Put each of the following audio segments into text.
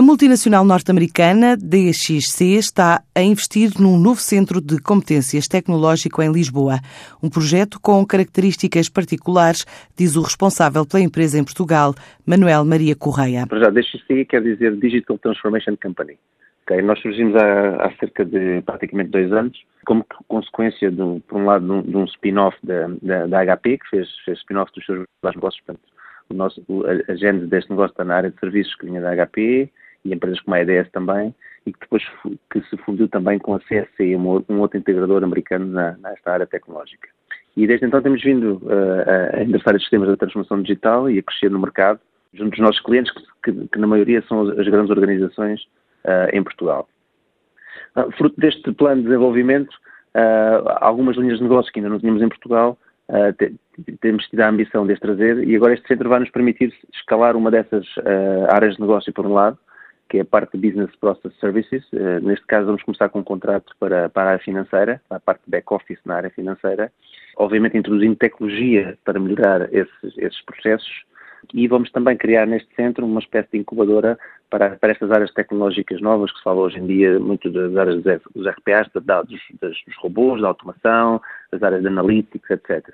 A multinacional norte-americana DXC está a investir num novo centro de competências tecnológico em Lisboa. Um projeto com características particulares, diz o responsável pela empresa em Portugal, Manuel Maria Correia. Para já, DXC quer dizer Digital Transformation Company. Okay? Nós surgimos há, há, cerca de praticamente dois anos, como consequência, de, por um lado, de um, spin-off da, da, da, HP, que fez, fez spin-off dos seus negócios. Portanto, o nosso, a, a gênese deste negócio está na área de serviços que vinha da HP, e empresas como a EDS também, e que depois que se fundiu também com a CSC, um, outro integrador americano na, nesta área tecnológica. E desde então temos vindo uh, a endereçar estes sistemas da transformação digital e a crescer no mercado, junto dos nossos clientes, que, que, que na maioria são as grandes organizações uh, em Portugal. Uh, fruto deste plano de desenvolvimento, algumas linhas de negócio que ainda não tínhamos em Portugal, temos tido a ambição de as trazer e agora este centro vai nos permitir escalar uma dessas áreas de negócio por um lado, que é a parte de Business Process Services. Uh, neste caso, vamos começar com um contrato para, para a área financeira, para a parte de back-office na área financeira, obviamente introduzindo tecnologia para melhorar esses, esses, processos e vamos também criar neste centro uma espécie de incubadora para, para estas áreas tecnológicas novas que se fala hoje em dia muito das áreas dos RPAs, dos, dos robôs, da automação, das áreas de analytics, etc.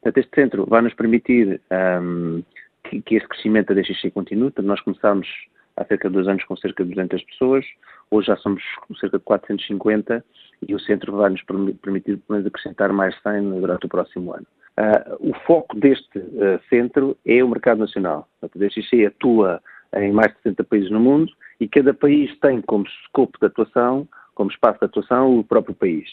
Portanto, este centro vai nos permitir um, que, que este crescimento da DXC continue. Portanto, nós começamos há cerca de dois anos com cerca de 200 pessoas, hoje já somos cerca de 450 e o centro vai nos permitir pelo menos acrescentar mais 100 durante o próximo ano. Uh, o foco deste uh, centro é o mercado nacional. A DXC atua em mais de 60 países no mundo e cada país tem como escopo de atuação, como espaço de atuação, o próprio país.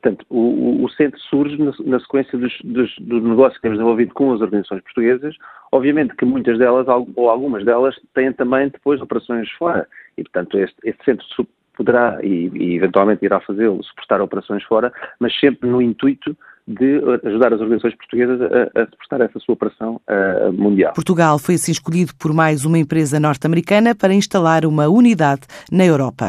Portanto, o, o, centro surge na, na sequência dos, dos, do negócio que temos desenvolvido com as organizações portuguesas. Obviamente que muitas delas, ou algumas delas, têm também depois operações fora. E, portanto, este, este centro poderá, e, e eventualmente irá fazê-lo, suportar operações fora, mas sempre no intuito de ajudar as organizações portuguesas a, a suportar essa sua operação uh, mundial. Portugal foi assim escolhido por mais uma empresa norte-americana para instalar uma unidade na Europa.